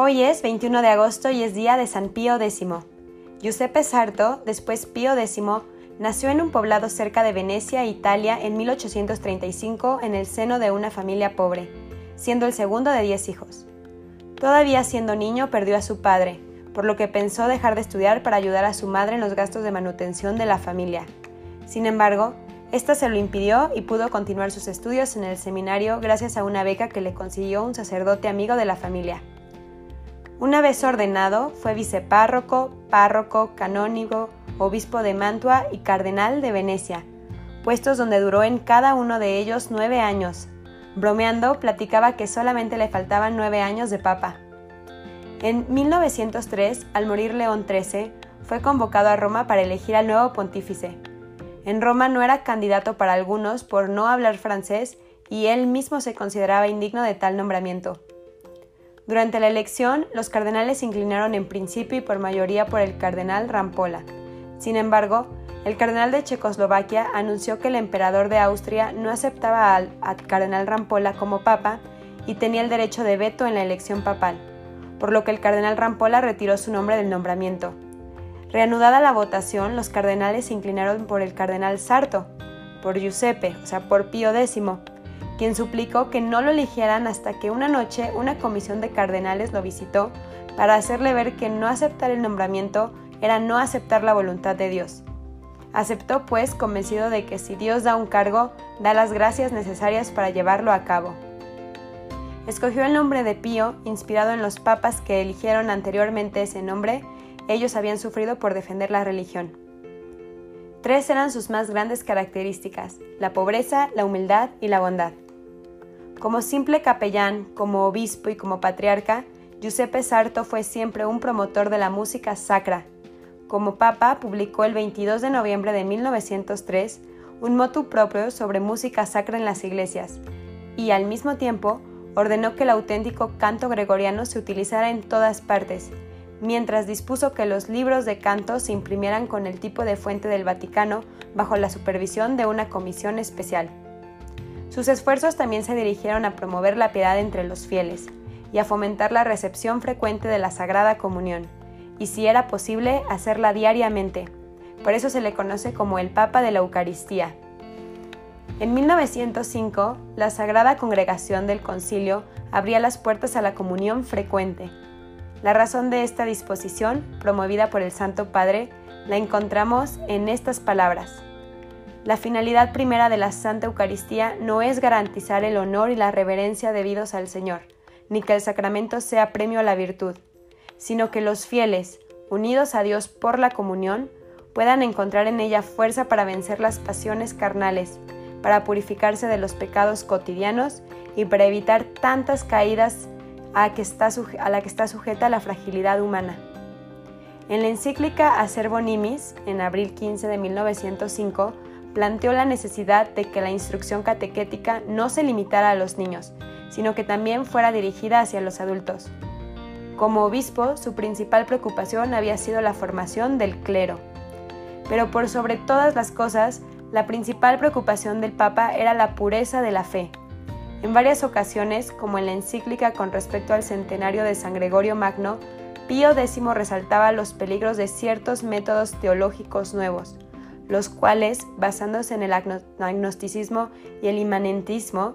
Hoy es 21 de agosto y es día de San Pío X. Giuseppe Sarto, después Pío X, nació en un poblado cerca de Venecia, Italia, en 1835 en el seno de una familia pobre, siendo el segundo de diez hijos. Todavía siendo niño perdió a su padre, por lo que pensó dejar de estudiar para ayudar a su madre en los gastos de manutención de la familia. Sin embargo, esta se lo impidió y pudo continuar sus estudios en el seminario gracias a una beca que le consiguió un sacerdote amigo de la familia. Una vez ordenado, fue vicepárroco, párroco, canónigo, obispo de Mantua y cardenal de Venecia, puestos donde duró en cada uno de ellos nueve años. Bromeando, platicaba que solamente le faltaban nueve años de papa. En 1903, al morir León XIII, fue convocado a Roma para elegir al nuevo pontífice. En Roma no era candidato para algunos por no hablar francés y él mismo se consideraba indigno de tal nombramiento. Durante la elección, los cardenales se inclinaron en principio y por mayoría por el cardenal Rampolla. Sin embargo, el cardenal de Checoslovaquia anunció que el emperador de Austria no aceptaba al, al cardenal Rampolla como papa y tenía el derecho de veto en la elección papal por lo que el cardenal Rampolla retiró su nombre del nombramiento. Reanudada la votación, los cardenales se inclinaron por el cardenal Sarto, por Giuseppe, o sea, por Pío X, quien suplicó que no lo eligieran hasta que una noche una comisión de cardenales lo visitó para hacerle ver que no aceptar el nombramiento era no aceptar la voluntad de Dios. Aceptó, pues, convencido de que si Dios da un cargo, da las gracias necesarias para llevarlo a cabo. Escogió el nombre de Pío, inspirado en los papas que eligieron anteriormente ese nombre, ellos habían sufrido por defender la religión. Tres eran sus más grandes características, la pobreza, la humildad y la bondad. Como simple capellán, como obispo y como patriarca, Giuseppe Sarto fue siempre un promotor de la música sacra. Como papa, publicó el 22 de noviembre de 1903 un motu propio sobre música sacra en las iglesias y, al mismo tiempo, ordenó que el auténtico canto gregoriano se utilizara en todas partes, mientras dispuso que los libros de canto se imprimieran con el tipo de fuente del Vaticano bajo la supervisión de una comisión especial. Sus esfuerzos también se dirigieron a promover la piedad entre los fieles y a fomentar la recepción frecuente de la Sagrada Comunión, y si era posible, hacerla diariamente. Por eso se le conoce como el Papa de la Eucaristía. En 1905, la Sagrada Congregación del Concilio abría las puertas a la comunión frecuente. La razón de esta disposición, promovida por el Santo Padre, la encontramos en estas palabras. La finalidad primera de la Santa Eucaristía no es garantizar el honor y la reverencia debidos al Señor, ni que el sacramento sea premio a la virtud, sino que los fieles, unidos a Dios por la comunión, puedan encontrar en ella fuerza para vencer las pasiones carnales, para purificarse de los pecados cotidianos y para evitar tantas caídas a, que está la que está sujeta la fragilidad humana. En la encíclica Acervo Nimis, en abril 15 de 1905, planteó la necesidad de que la instrucción catequética no se limitara a los niños, sino que también fuera dirigida hacia los adultos. Como obispo, su principal preocupación había sido la formación del clero. Pero por sobre todas las cosas, la principal preocupación del Papa era la pureza de la fe. En varias ocasiones, como en la encíclica con respecto al centenario de San Gregorio Magno, Pío X resaltaba los peligros de ciertos métodos teológicos nuevos, los cuales, basándose en el agnosticismo y el inmanentismo,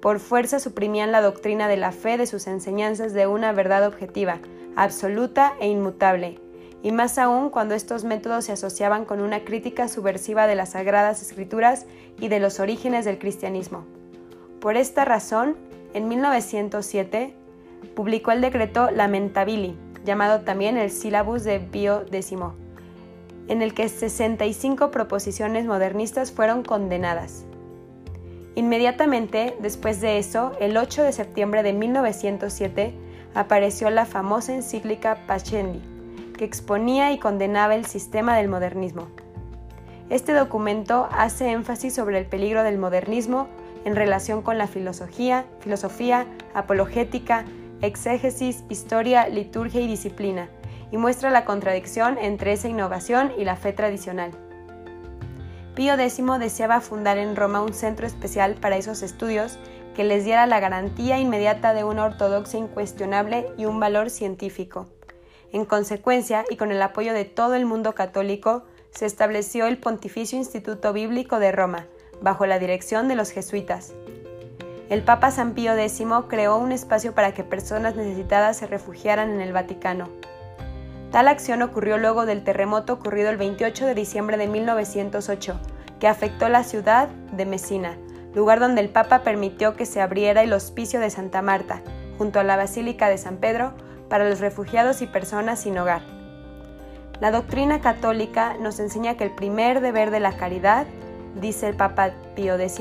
por fuerza suprimían la doctrina de la fe de sus enseñanzas de una verdad objetiva, absoluta e inmutable, y más aún cuando estos métodos se asociaban con una crítica subversiva de las sagradas escrituras y de los orígenes del cristianismo. Por esta razón, en 1907, publicó el decreto Lamentabili, llamado también el Sílabus de Pío X, en el que 65 proposiciones modernistas fueron condenadas. Inmediatamente después de eso, el 8 de septiembre de 1907, apareció la famosa encíclica Pacendi, que exponía y condenaba el sistema del modernismo. Este documento hace énfasis sobre el peligro del modernismo en relación con la filosofía, filosofía, apologética, exégesis, historia, liturgia y disciplina, y muestra la contradicción entre esa innovación y la fe tradicional. Pío X deseaba fundar en Roma un centro especial para esos estudios que les diera la garantía inmediata de una ortodoxia incuestionable y un valor científico. En consecuencia, y con el apoyo de todo el mundo católico, se estableció el Pontificio Instituto Bíblico de Roma, bajo la dirección de los jesuitas. El Papa San Pío X creó un espacio para que personas necesitadas se refugiaran en el Vaticano. Tal acción ocurrió luego del terremoto ocurrido el 28 de diciembre de 1908, que afectó la ciudad de Messina, lugar donde el Papa permitió que se abriera el hospicio de Santa Marta, junto a la Basílica de San Pedro, para los refugiados y personas sin hogar. La doctrina católica nos enseña que el primer deber de la caridad, dice el Papa Pío X,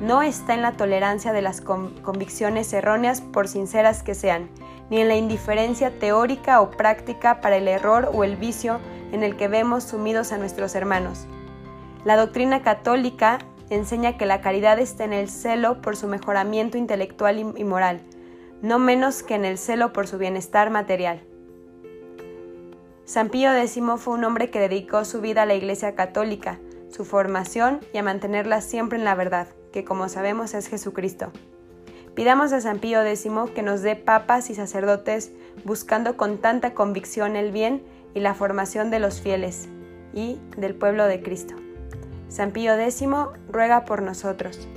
no está en la tolerancia de las convicciones erróneas por sinceras que sean, ni en la indiferencia teórica o práctica para el error o el vicio en el que vemos sumidos a nuestros hermanos. La doctrina católica enseña que la caridad está en el celo por su mejoramiento intelectual y moral, no menos que en el celo por su bienestar material. San Pío X fue un hombre que dedicó su vida a la Iglesia Católica, su formación y a mantenerla siempre en la verdad, que como sabemos es Jesucristo. Pidamos a San Pío X que nos dé papas y sacerdotes buscando con tanta convicción el bien y la formación de los fieles y del pueblo de Cristo. San Pío X ruega por nosotros.